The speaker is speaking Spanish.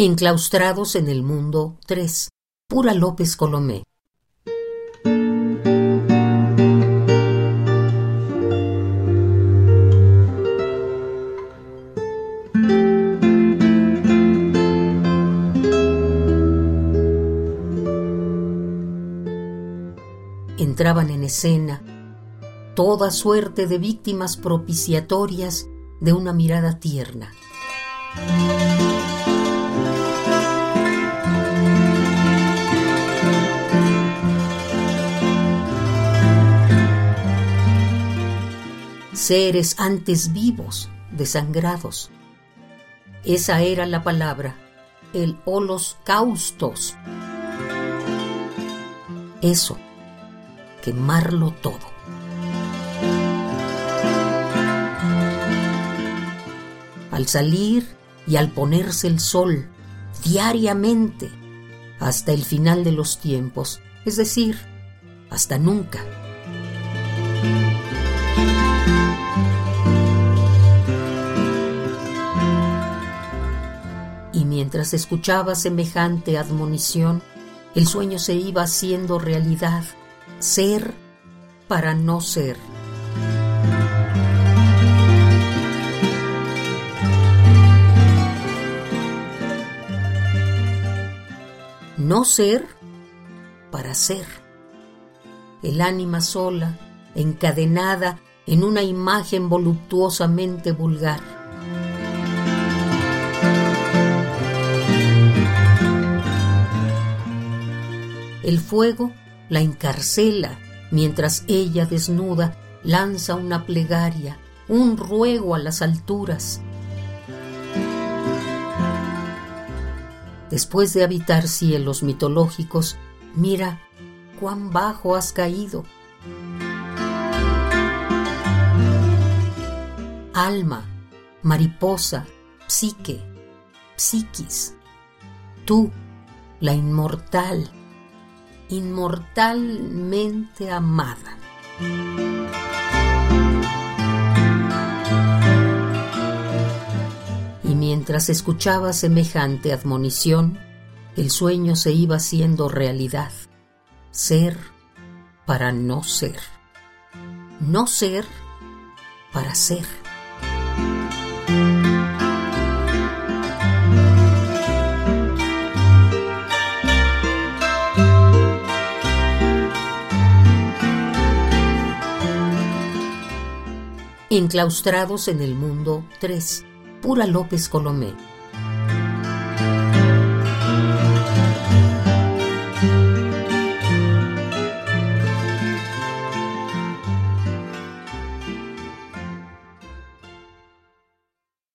Enclaustrados en el mundo 3. Pura López Colomé. Entraban en escena toda suerte de víctimas propiciatorias de una mirada tierna. Seres antes vivos, desangrados. Esa era la palabra, el holocaustos. Eso, quemarlo todo. Al salir y al ponerse el sol, diariamente, hasta el final de los tiempos, es decir, hasta nunca. Mientras escuchaba semejante admonición, el sueño se iba haciendo realidad, ser para no ser. No ser para ser. El ánima sola, encadenada en una imagen voluptuosamente vulgar El fuego la encarcela mientras ella desnuda lanza una plegaria, un ruego a las alturas. Después de habitar cielos mitológicos, mira cuán bajo has caído. Alma, mariposa, psique, psiquis, tú, la inmortal, inmortalmente amada. Y mientras escuchaba semejante admonición, el sueño se iba haciendo realidad. Ser para no ser. No ser para ser. Enclaustrados en el mundo 3. Pura López Colomé.